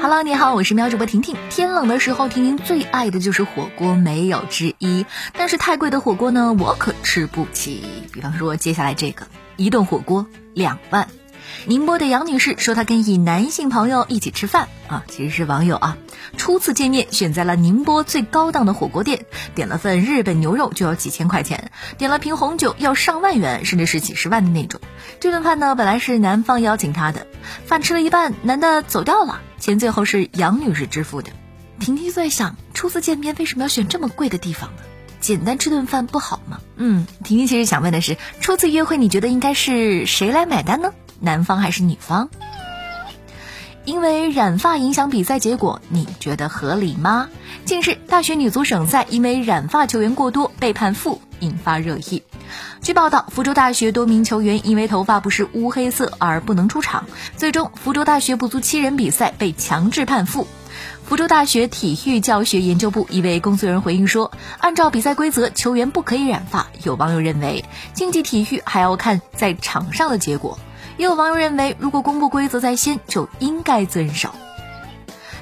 Hello，你好，我是喵主播婷婷。天冷的时候，婷婷最爱的就是火锅，没有之一。但是太贵的火锅呢，我可吃不起。比方说，接下来这个一顿火锅两万。宁波的杨女士说，她跟一男性朋友一起吃饭啊，其实是网友啊。初次见面，选在了宁波最高档的火锅店，点了份日本牛肉就要几千块钱，点了瓶红酒要上万元，甚至是几十万的那种。这顿饭呢，本来是男方邀请她的，饭吃了一半，男的走掉了，钱最后是杨女士支付的。婷婷在想，初次见面为什么要选这么贵的地方呢？简单吃顿饭不好吗？嗯，婷婷其实想问的是，初次约会你觉得应该是谁来买单呢？男方还是女方？因为染发影响比赛结果，你觉得合理吗？近日，大学女足省赛因为染发球员过多被判负，引发热议。据报道，福州大学多名球员因为头发不是乌黑色而不能出场，最终福州大学不足七人比赛被强制判负。福州大学体育教学研究部一位工作人员回应说：“按照比赛规则，球员不可以染发。”有网友认为，竞技体育还要看在场上的结果。也有网友认为，如果公布规则在先，就应该遵守。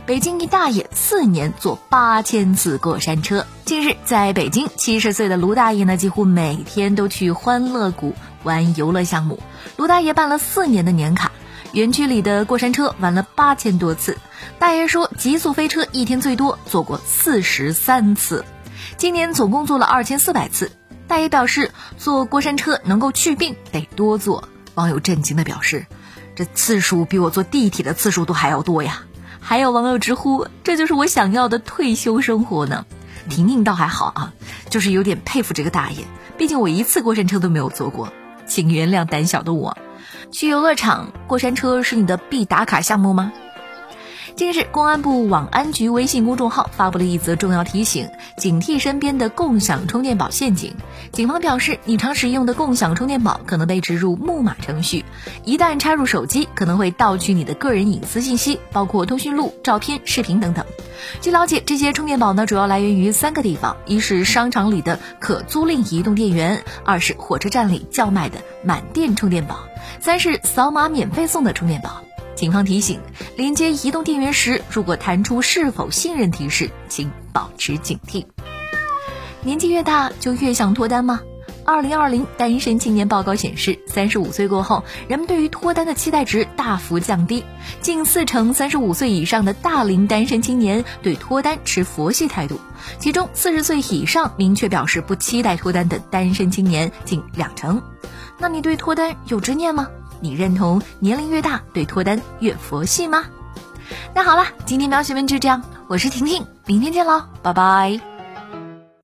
北京一大爷四年坐八千次过山车。近日，在北京，七十岁的卢大爷呢，几乎每天都去欢乐谷玩游乐项目。卢大爷办了四年的年卡，园区里的过山车玩了八千多次。大爷说，极速飞车一天最多坐过四十三次，今年总共坐了二千四百次。大爷表示，坐过山车能够去病，得多坐。网友震惊的表示：“这次数比我坐地铁的次数都还要多呀！”还有网友直呼：“这就是我想要的退休生活呢。”婷婷倒还好啊，就是有点佩服这个大爷，毕竟我一次过山车都没有坐过，请原谅胆小的我。去游乐场过山车是你的必打卡项目吗？近日，公安部网安局微信公众号发布了一则重要提醒：警惕身边的共享充电宝陷阱。警方表示，你常使用的共享充电宝可能被植入木马程序，一旦插入手机，可能会盗取你的个人隐私信息，包括通讯录、照片、视频等等。据了解，这些充电宝呢，主要来源于三个地方：一是商场里的可租赁移动电源；二是火车站里叫卖的满电充电宝；三是扫码免费送的充电宝。警方提醒：连接移动电源时，如果弹出“是否信任”提示，请保持警惕。年纪越大，就越想脱单吗？二零二零单身青年报告显示，三十五岁过后，人们对于脱单的期待值大幅降低，近四成三十五岁以上的大龄单身青年对脱单持佛系态度，其中四十岁以上明确表示不期待脱单的单身青年近两成。那你对脱单有执念吗？你认同年龄越大对脱单越佛系吗？那好了，今天喵学们就这样，我是婷婷，明天见喽，拜拜。